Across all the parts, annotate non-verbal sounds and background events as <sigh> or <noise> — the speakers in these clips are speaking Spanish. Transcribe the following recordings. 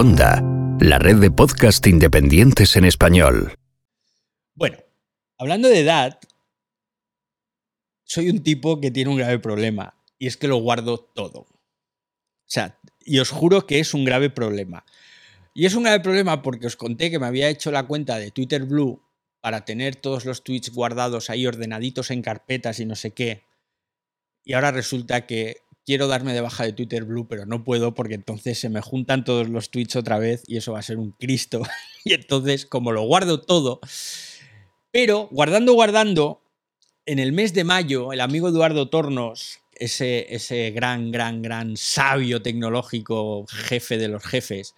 Onda, la red de podcast independientes en español. Bueno, hablando de edad, soy un tipo que tiene un grave problema y es que lo guardo todo. O sea, y os juro que es un grave problema. Y es un grave problema porque os conté que me había hecho la cuenta de Twitter Blue para tener todos los tweets guardados ahí ordenaditos en carpetas y no sé qué. Y ahora resulta que quiero darme de baja de Twitter Blue, pero no puedo porque entonces se me juntan todos los tweets otra vez y eso va a ser un Cristo. <laughs> y entonces, como lo guardo todo, pero guardando, guardando, en el mes de mayo, el amigo Eduardo Tornos, ese, ese gran, gran, gran sabio tecnológico, jefe de los jefes,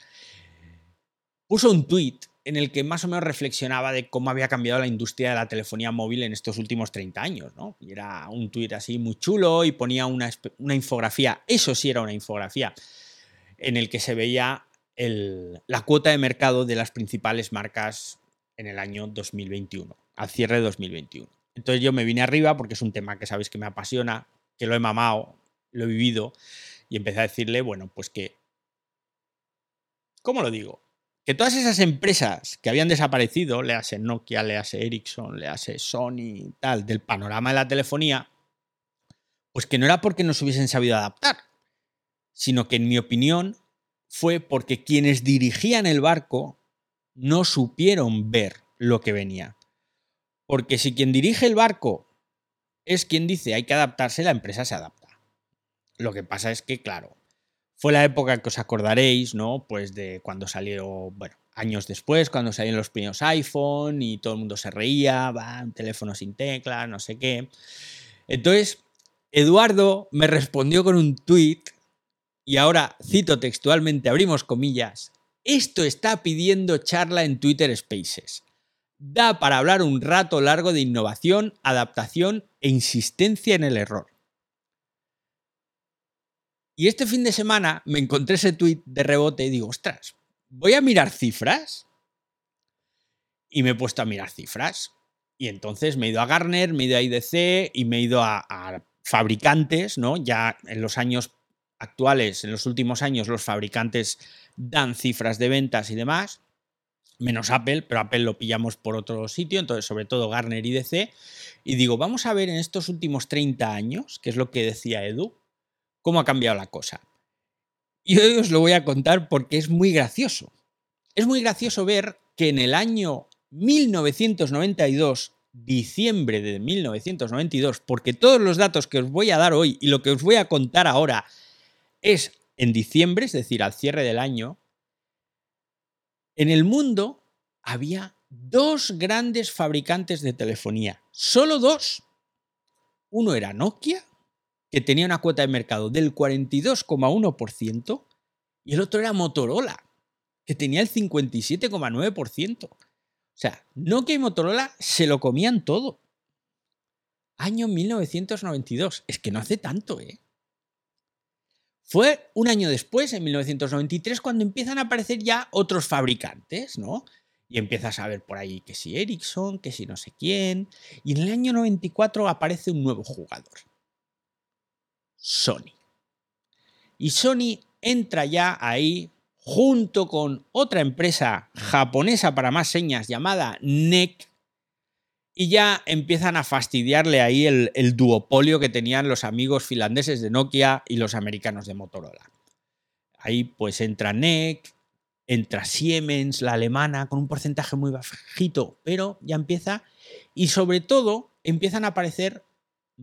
puso un tweet en el que más o menos reflexionaba de cómo había cambiado la industria de la telefonía móvil en estos últimos 30 años, ¿no? Y era un tuit así muy chulo y ponía una, infografía, eso sí era una infografía, en el que se veía la cuota de mercado de las principales marcas en el año 2021, al cierre de 2021. Entonces yo me vine arriba porque es un tema que sabéis que me apasiona, que lo he mamado, lo he vivido, y empecé a decirle, bueno, pues que, ¿cómo lo digo? Que todas esas empresas que habían desaparecido, le hace Nokia, le hace Ericsson, le hace Sony, tal, del panorama de la telefonía, pues que no era porque no se hubiesen sabido adaptar, sino que en mi opinión fue porque quienes dirigían el barco no supieron ver lo que venía. Porque si quien dirige el barco es quien dice hay que adaptarse, la empresa se adapta. Lo que pasa es que, claro, fue la época que os acordaréis, ¿no? Pues de cuando salió, bueno, años después, cuando salieron los primeros iPhone y todo el mundo se reía, va, un teléfono sin tecla, no sé qué. Entonces, Eduardo me respondió con un tweet y ahora cito textualmente, abrimos comillas, esto está pidiendo charla en Twitter Spaces. Da para hablar un rato largo de innovación, adaptación e insistencia en el error. Y este fin de semana me encontré ese tweet de rebote y digo, ostras, voy a mirar cifras. Y me he puesto a mirar cifras. Y entonces me he ido a Garner, me he ido a IDC y me he ido a, a fabricantes, ¿no? Ya en los años actuales, en los últimos años, los fabricantes dan cifras de ventas y demás, menos Apple, pero Apple lo pillamos por otro sitio, entonces sobre todo Garner y DC. Y digo, vamos a ver en estos últimos 30 años, que es lo que decía Edu, cómo ha cambiado la cosa. Y hoy os lo voy a contar porque es muy gracioso. Es muy gracioso ver que en el año 1992, diciembre de 1992, porque todos los datos que os voy a dar hoy y lo que os voy a contar ahora es en diciembre, es decir, al cierre del año, en el mundo había dos grandes fabricantes de telefonía. Solo dos. Uno era Nokia que tenía una cuota de mercado del 42,1% y el otro era Motorola, que tenía el 57,9%. O sea, Nokia y Motorola se lo comían todo. Año 1992. Es que no hace tanto, ¿eh? Fue un año después, en 1993, cuando empiezan a aparecer ya otros fabricantes, ¿no? Y empiezas a ver por ahí que si Ericsson, que si no sé quién. Y en el año 94 aparece un nuevo jugador. Sony. Y Sony entra ya ahí junto con otra empresa japonesa para más señas llamada NEC y ya empiezan a fastidiarle ahí el, duopolio que tenían los amigos finlandeses de Nokia y los americanos de Motorola. Ahí pues entra NEC, entra Siemens, la alemana, con un porcentaje muy bajito, pero ya empieza. Y sobre todo empiezan a aparecer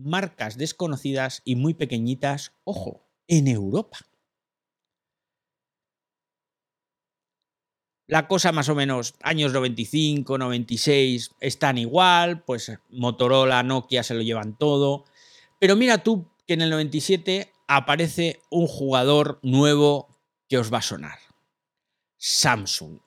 marcas desconocidas y muy pequeñitas, ojo, en Europa. La cosa más o menos, años 95, 96, están igual, pues Motorola, Nokia se lo llevan todo. Pero mira tú que en el 97 aparece un jugador nuevo que os va a sonar. Samsung.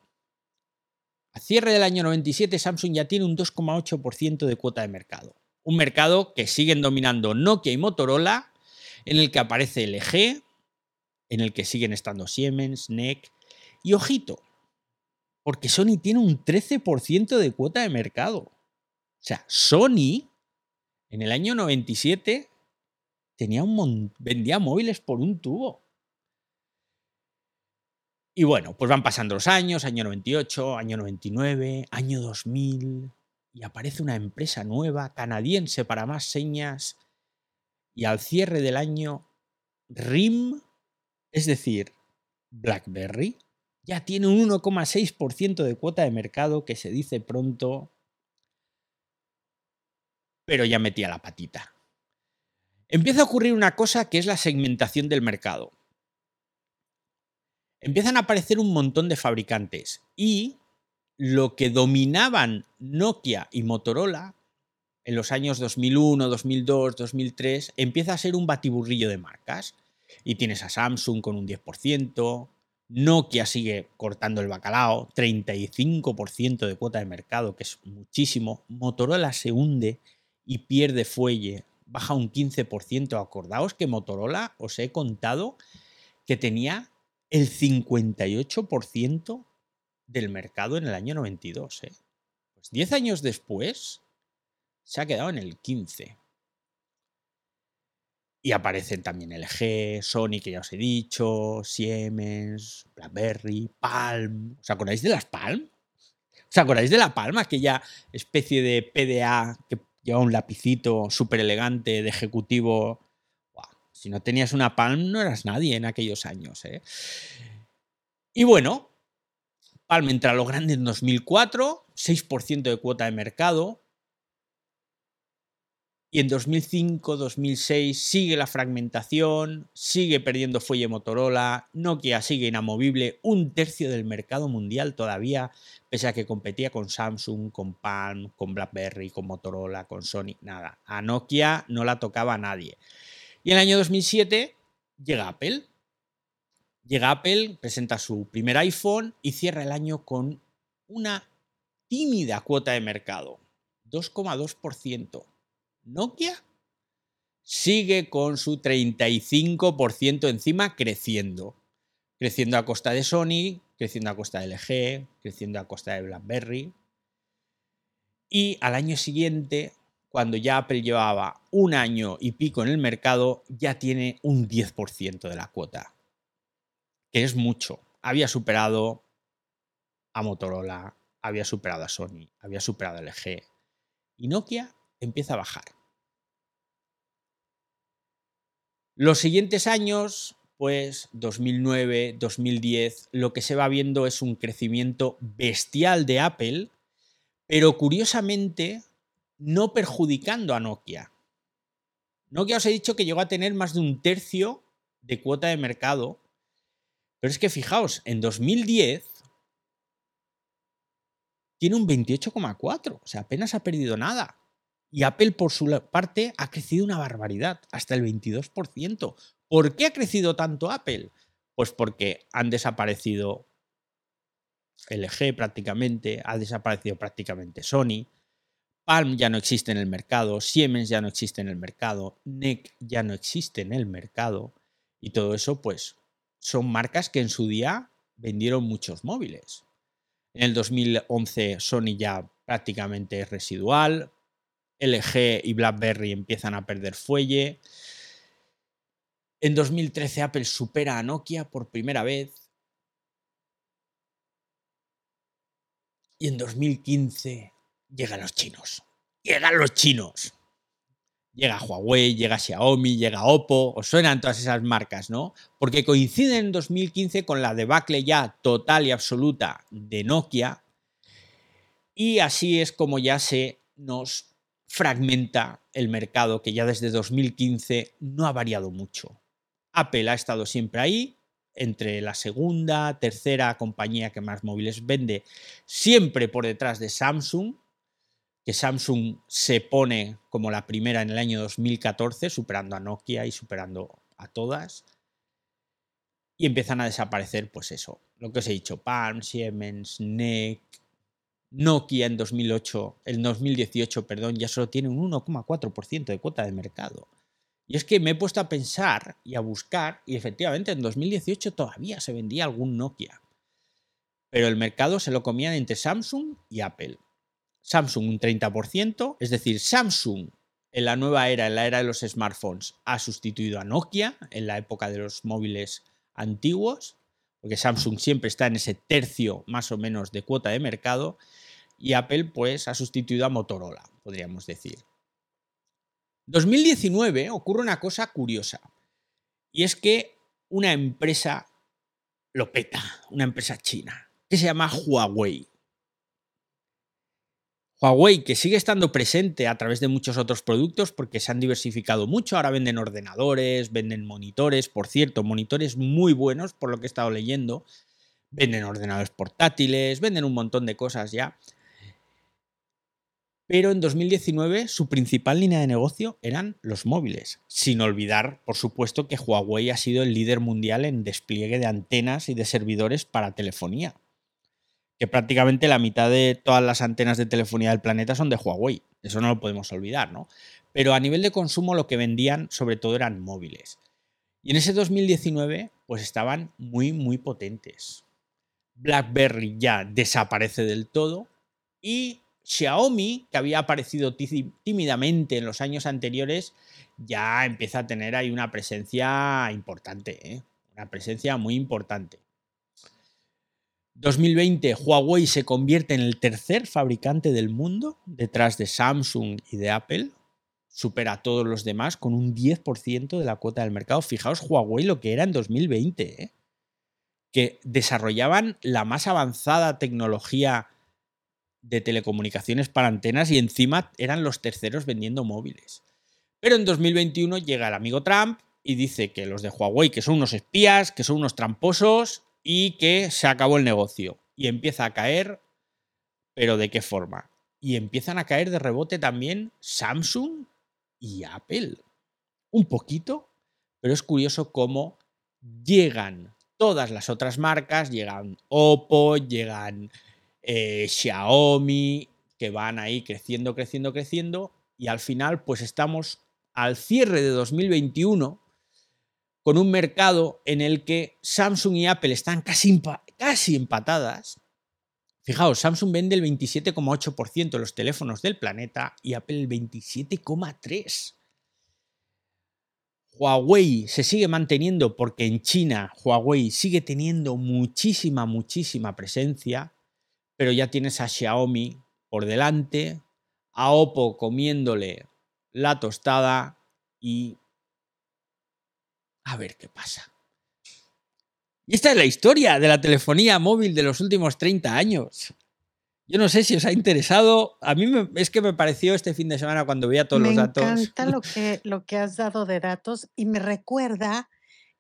A cierre del año 97, Samsung ya tiene un 2,8% de cuota de mercado un mercado que siguen dominando Nokia y Motorola, en el que aparece LG, en el que siguen estando Siemens, NEC y ojito, porque Sony tiene un 13% de cuota de mercado. O sea, Sony en el año 97 tenía un vendía móviles por un tubo. Y bueno, pues van pasando los años, año 98, año 99, año 2000, y aparece una empresa nueva, canadiense para más señas, y al cierre del año, RIM, es decir, BlackBerry, ya tiene un 1,6% de cuota de mercado que se dice pronto, pero ya metía la patita. Empieza a ocurrir una cosa que es la segmentación del mercado. Empiezan a aparecer un montón de fabricantes y lo que dominaban Nokia y Motorola en los años 2001, 2002, 2003 empieza a ser un batiburrillo de marcas. Y tienes a Samsung con un 10%, Nokia sigue cortando el bacalao, 35% de cuota de mercado, que es muchísimo. Motorola se hunde y pierde fuelle, baja un 15%. Acordaos que Motorola, os he contado que tenía el 58% del mercado en el año 92. ¿eh? Pues 10 años después se ha quedado en el 15%. Y aparecen también LG, Sony, que ya os he dicho, Siemens, BlackBerry, Palm. ¿Os acordáis de las Palm? ¿Os acordáis de la Palm? Aquella especie de PDA que lleva un lapicito súper elegante de ejecutivo. si no tenías una Palm, no eras nadie en aquellos años. ¿eh? Y bueno, Palm entra a lo grande en 2004, 6% de cuota de mercado, y en 2005-2006 sigue la fragmentación, sigue perdiendo fuelle Motorola, Nokia sigue inamovible, un tercio del mercado mundial todavía, pese a que competía con Samsung, con Palm, con BlackBerry, con Motorola, con Sony, nada. A Nokia no la tocaba nadie. Y en el año 2007 llega Apple. Llega Apple, presenta su primer iPhone y cierra el año con una tímida cuota de mercado, 2,2%. Nokia sigue con su 35% encima creciendo. Creciendo a costa de Sony, creciendo a costa de LG, creciendo a costa de BlackBerry. Y al año siguiente, cuando ya Apple llevaba un año y pico en el mercado, ya tiene un 10% de la cuota. Que es mucho. Había superado a Motorola, había superado a Sony, había superado a LG. Y Nokia empieza a bajar. Los siguientes años, pues 2009, 2010, lo que se va viendo es un crecimiento bestial de Apple, pero curiosamente no perjudicando a Nokia. Nokia os he dicho que llegó a tener más de un tercio de cuota de mercado, pero es que fijaos, en 2010 tiene un 28,4, o sea, apenas ha perdido nada. Y Apple, por su parte, ha crecido una barbaridad, hasta el 22%. ¿Por qué ha crecido tanto Apple? Pues porque han desaparecido LG prácticamente, ha desaparecido prácticamente Sony, Palm ya no existe en el mercado, Siemens ya no existe en el mercado, NEC ya no existe en el mercado, y todo eso, pues, son marcas que en su día vendieron muchos móviles. En el 2011 Sony ya prácticamente es residual, LG y BlackBerry empiezan a perder fuelle. En 2013 Apple supera a Nokia por primera vez. Y en 2015 llegan los chinos. Llegan los chinos. Llega Huawei, llega Xiaomi, llega Oppo, os suenan todas esas marcas, ¿no? Porque coinciden en 2015 con la debacle ya total y absoluta de Nokia. Y así es como ya se nos fragmenta el mercado que ya desde 2015 no ha variado mucho. Apple ha estado siempre ahí, entre la segunda, tercera compañía que más móviles vende, siempre por detrás de Samsung, que Samsung se pone como la primera en el año 2014, superando a Nokia y superando a todas. Y empiezan a desaparecer, pues eso, lo que os he dicho, Palm, Siemens, NEC, Nokia en 2008, el 2018, perdón, ya solo tiene un 1,4% de cuota de mercado. Y es que me he puesto a pensar y a buscar, y efectivamente en 2018 todavía se vendía algún Nokia. Pero el mercado se lo comían entre Samsung y Apple. Samsung un 30%, es decir, Samsung en la nueva era, en la era de los smartphones, ha sustituido a Nokia en la época de los móviles antiguos, porque Samsung siempre está en ese tercio más o menos de cuota de mercado y Apple pues ha sustituido a Motorola, podríamos decir. 2019 ocurre una cosa curiosa y es que una empresa lo peta, una empresa china, que se llama Huawei. Huawei, que sigue estando presente a través de muchos otros productos porque se han diversificado mucho, ahora venden ordenadores, venden monitores, por cierto, monitores muy buenos por lo que he estado leyendo, venden ordenadores portátiles, venden un montón de cosas ya. Pero en 2019 su principal línea de negocio eran los móviles, sin olvidar, por supuesto, que Huawei ha sido el líder mundial en despliegue de antenas y de servidores para telefonía que prácticamente la mitad de todas las antenas de telefonía del planeta son de Huawei. Eso no lo podemos olvidar, ¿no? Pero a nivel de consumo lo que vendían sobre todo eran móviles. Y en ese 2019 pues estaban muy, muy potentes. BlackBerry ya desaparece del todo y Xiaomi, que había aparecido tímidamente en los años anteriores, ya empieza a tener ahí una presencia importante, ¿eh? una presencia muy importante. 2020 Huawei se convierte en el tercer fabricante del mundo detrás de Samsung y de Apple. Supera a todos los demás con un 10% de la cuota del mercado. Fijaos Huawei lo que era en 2020, ¿eh? que desarrollaban la más avanzada tecnología de telecomunicaciones para antenas y encima eran los terceros vendiendo móviles. Pero en 2021 llega el amigo Trump y dice que los de Huawei que son unos espías, que son unos tramposos y que se acabó el negocio y empieza a caer, pero ¿de qué forma? Y empiezan a caer de rebote también Samsung y Apple. Un poquito, pero es curioso cómo llegan todas las otras marcas, llegan Oppo, llegan eh, Xiaomi, que van ahí creciendo, creciendo, creciendo, y al final pues estamos al cierre de 2021 con un mercado en el que Samsung y Apple están casi, casi empatadas. Fijaos, Samsung vende el 27,8% de los teléfonos del planeta y Apple el 27,3%. Huawei se sigue manteniendo porque en China Huawei sigue teniendo muchísima, muchísima presencia, pero ya tienes a Xiaomi por delante, a Oppo comiéndole la tostada y a ver qué pasa. Y esta es la historia de la telefonía móvil de los últimos 30 años. Yo no sé si os ha interesado. A mí es que me pareció este fin de semana cuando veía todos los datos. Me encanta lo <laughs> que, lo que has dado de datos y me recuerda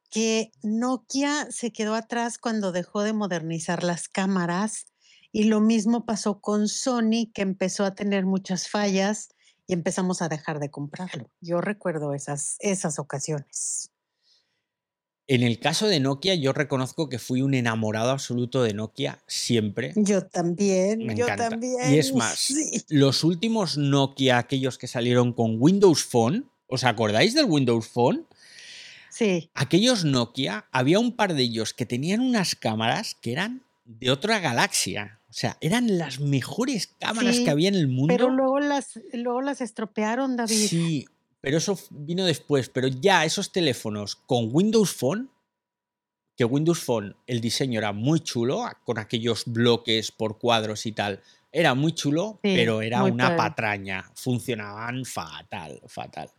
que Nokia se quedó atrás cuando dejó de modernizar las cámaras y lo mismo pasó con Sony que empezó a tener muchas fallas y empezamos a dejar de comprarlo. Yo recuerdo esas, esas ocasiones. En el caso de Nokia, yo reconozco que fui un enamorado absoluto de Nokia siempre. Yo también, Me yo encanta. también. Y es más, <laughs> sí. los últimos Nokia, aquellos que salieron con Windows Phone, ¿os acordáis del Windows Phone? Sí, Aquellos Nokia, había un par de ellos que tenían unas cámaras que eran de otra galaxia. O sea, eran las mejores cámaras Sí, que había en el mundo. pero luego las, luego las estropearon, David. Sí, pero eso vino después. Pero ya esos teléfonos con Windows Phone, que Windows Phone, el diseño era muy chulo, con aquellos bloques por cuadros y tal, era muy chulo, Sí, pero era una padre. patraña. Funcionaban fatal, fatal.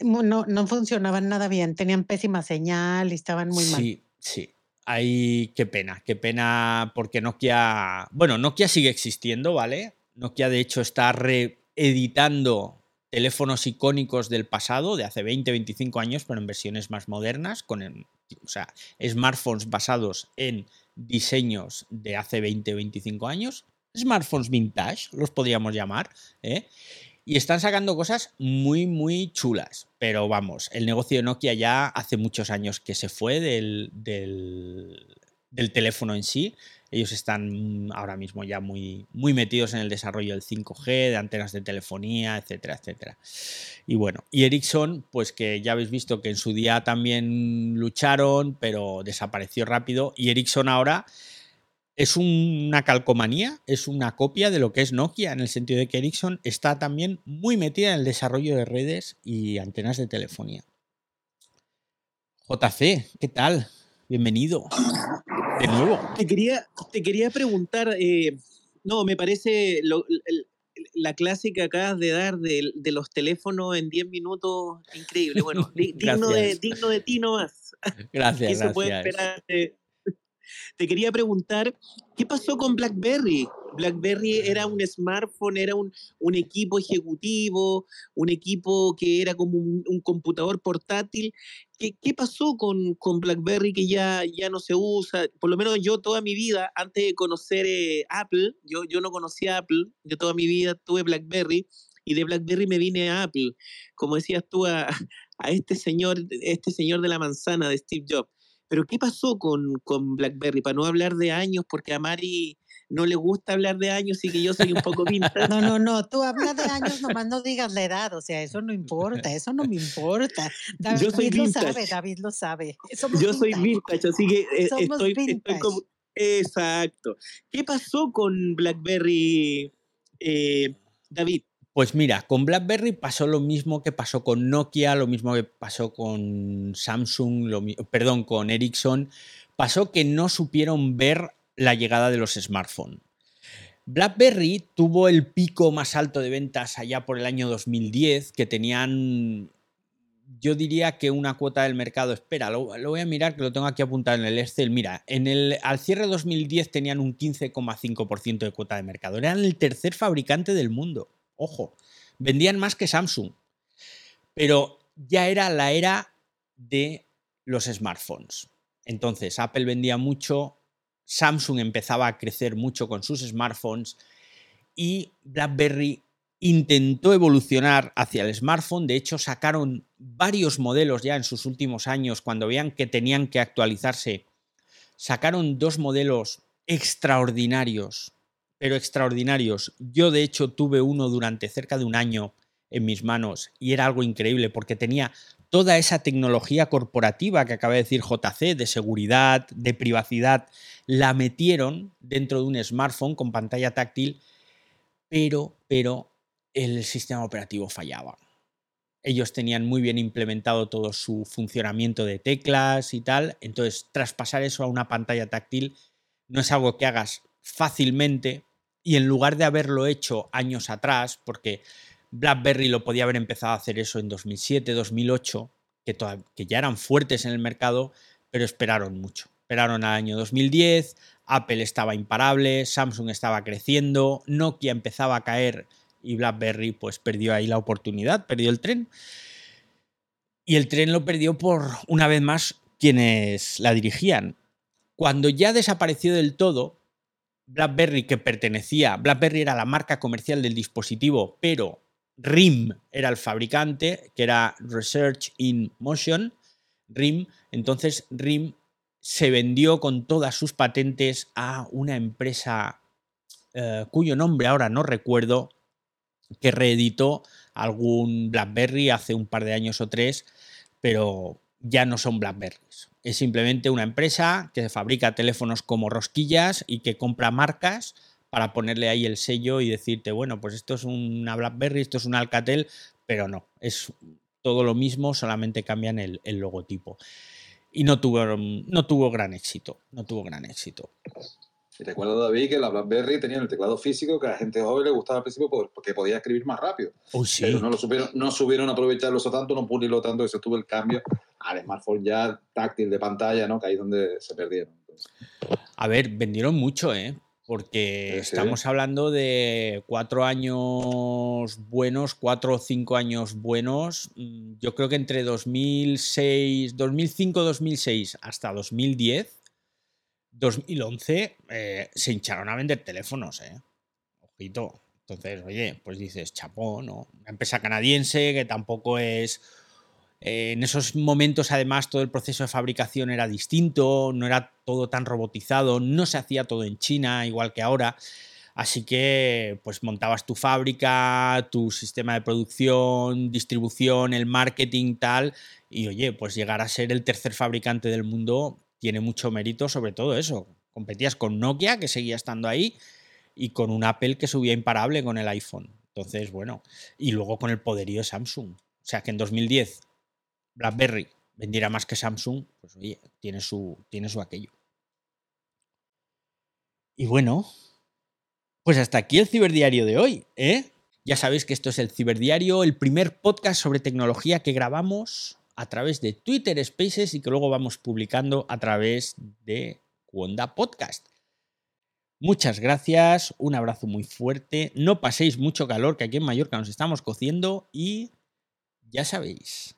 No, no funcionaban nada bien, tenían pésima señal y estaban muy mal. Sí, sí. Ahí, qué pena, qué pena, porque Nokia. Bueno, Nokia sigue existiendo, ¿vale? Nokia, de hecho, está reeditando teléfonos icónicos del pasado, de hace 20, 25 años, pero en versiones más modernas, con o sea, smartphones basados en diseños de hace 20, 25 años. Smartphones vintage, los podríamos llamar, ¿eh? Y están sacando cosas muy, muy chulas. Pero vamos, el negocio de Nokia ya hace muchos años que se fue del, del, del teléfono en sí. Ellos están ahora mismo ya muy, muy metidos en el desarrollo del 5G, de antenas de telefonía, etcétera, etcétera. Y bueno, y Ericsson, pues que ya habéis visto que en su día también lucharon, pero desapareció rápido. Y Ericsson ahora es una calcomanía, es una copia de lo que es Nokia, en el sentido de que Ericsson está también muy metida en el desarrollo de redes y antenas de telefonía. JC, ¿qué tal? Bienvenido. De nuevo. Te quería, te quería preguntar, eh, no, me parece lo- el- la clásica que acabas de dar de, de los teléfonos en 10 minutos, increíble. Bueno, di- digno, de, Gracias. digno de ti nomás. Gracias, <laughs> ¿Qué se puede gracias. esperar? de- Te quería preguntar, ¿qué pasó con BlackBerry? BlackBerry era un smartphone, era un, equipo ejecutivo, un equipo que era como un, computador portátil. ¿Qué, qué pasó con, con BlackBerry que ya, ya no se usa? Por lo menos yo toda mi vida, antes de conocer eh, Apple, yo, yo no conocía Apple, yo toda mi vida tuve BlackBerry y de BlackBerry me vine a Apple. Como decías tú, a, a este señor, este señor de la manzana de Steve Jobs. Pero ¿qué pasó con, con BlackBerry? Para no hablar de años, porque a Mari no le gusta hablar de años y que yo soy un poco vintage. No, no, no, tú hablas de años, nomás no digas la edad, o sea, eso no importa, eso no me importa. David <laughs> Yo soy lo sabe, David lo sabe. <laughs> Somos Yo soy vintage. así que eh, Somos estoy, como... Exacto. ¿Qué pasó con BlackBerry, eh, David? Pues mira, con BlackBerry pasó lo mismo que pasó con Nokia, lo mismo que pasó con Samsung, lo perdón, con Ericsson. Pasó que no supieron ver la llegada de los smartphones. BlackBerry tuvo el pico más alto de ventas allá por el año 2010, que tenían, yo diría que una cuota del mercado, espera, lo, lo voy a mirar, que lo tengo aquí apuntado en el Excel. Mira, en el, al cierre de 2010 tenían un 15,5% de cuota de mercado. Eran el tercer fabricante del mundo. Ojo, vendían más que Samsung. Pero ya era la era de los smartphones. Entonces, Apple vendía mucho, Samsung empezaba a crecer mucho con sus smartphones y BlackBerry intentó evolucionar hacia el smartphone. De hecho, sacaron varios modelos ya en sus últimos años cuando veían que tenían que actualizarse. Sacaron dos modelos extraordinarios, pero extraordinarios. Yo, de hecho, tuve uno durante cerca de un año en mis manos y era algo increíble porque tenía toda esa tecnología corporativa que acaba de decir JC, de seguridad, de privacidad, la metieron dentro de un smartphone con pantalla táctil, pero, pero el sistema operativo fallaba. Ellos tenían muy bien implementado todo su funcionamiento de teclas y tal, entonces traspasar eso a una pantalla táctil no es algo que hagas fácilmente y en lugar de haberlo hecho años atrás, porque BlackBerry lo podía haber empezado a hacer eso en 2007, 2008, que, que ya eran fuertes en el mercado, pero esperaron mucho. Esperaron al año 2010, Apple estaba imparable, Samsung estaba creciendo, Nokia empezaba a caer y BlackBerry pues perdió ahí la oportunidad, perdió el tren. Y el tren lo perdió por, una vez más, quienes la dirigían. Cuando ya desapareció del todo, BlackBerry que pertenecía, BlackBerry era la marca comercial del dispositivo, pero RIM era el fabricante, que era Research in Motion, RIM, entonces RIM se vendió con todas sus patentes a una empresa eh, cuyo nombre ahora no recuerdo, que reeditó algún BlackBerry hace un par de años o tres, pero ya no son BlackBerries. Es simplemente una empresa que fabrica teléfonos como rosquillas y que compra marcas para ponerle ahí el sello y decirte, bueno, pues esto es una BlackBerry, esto es un Alcatel, pero no, es todo lo mismo, solamente cambian el, el logotipo. Y no tuvo, no tuvo gran éxito, no tuvo gran éxito. Y recuerdo, David, que la BlackBerry tenía el teclado físico que a la gente joven le gustaba al principio por- porque podía escribir más rápido. Sí. Pero no lo supieron, no supieron aprovecharlo eso tanto, no pulirlo tanto, se tuvo el cambio al smartphone ya táctil de pantalla, ¿no? Que ahí es donde se perdieron. Entonces, A ver, vendieron mucho, ¿eh? Porque Sí, sí. estamos hablando de cuatro años buenos, cuatro o cinco años buenos. Mm, Yo creo que entre 2006, 2005-2006 hasta 2010, 2011, eh, se hincharon a vender teléfonos, ¿eh? Ojito. Entonces, oye, pues dices, chapó, ¿no? Una empresa canadiense que tampoco es eh, en esos momentos, además, todo el proceso de fabricación era distinto, no era todo tan robotizado, no se hacía todo en China, igual que ahora. Así que, pues montabas tu fábrica, tu sistema de producción, distribución, el marketing, tal. Y oye, pues llegar a ser el tercer fabricante del mundo tiene mucho mérito, sobre todo eso. Competías con Nokia, que seguía estando ahí, y con un Apple que subía imparable con el iPhone. Entonces, bueno, y luego con el poderío de Samsung. O sea que en 2010 BlackBerry vendiera más que Samsung, pues oye, tiene su, tiene su aquello. Y bueno, pues hasta aquí el ciberdiario de hoy, ¿eh? Ya sabéis que esto es el ciberdiario, el primer podcast sobre tecnología que grabamos a través de Twitter Spaces y que luego vamos publicando a través de Cuonda Podcast. Muchas gracias, un abrazo muy fuerte, no paséis mucho calor que aquí en Mallorca nos estamos cociendo y ya sabéis.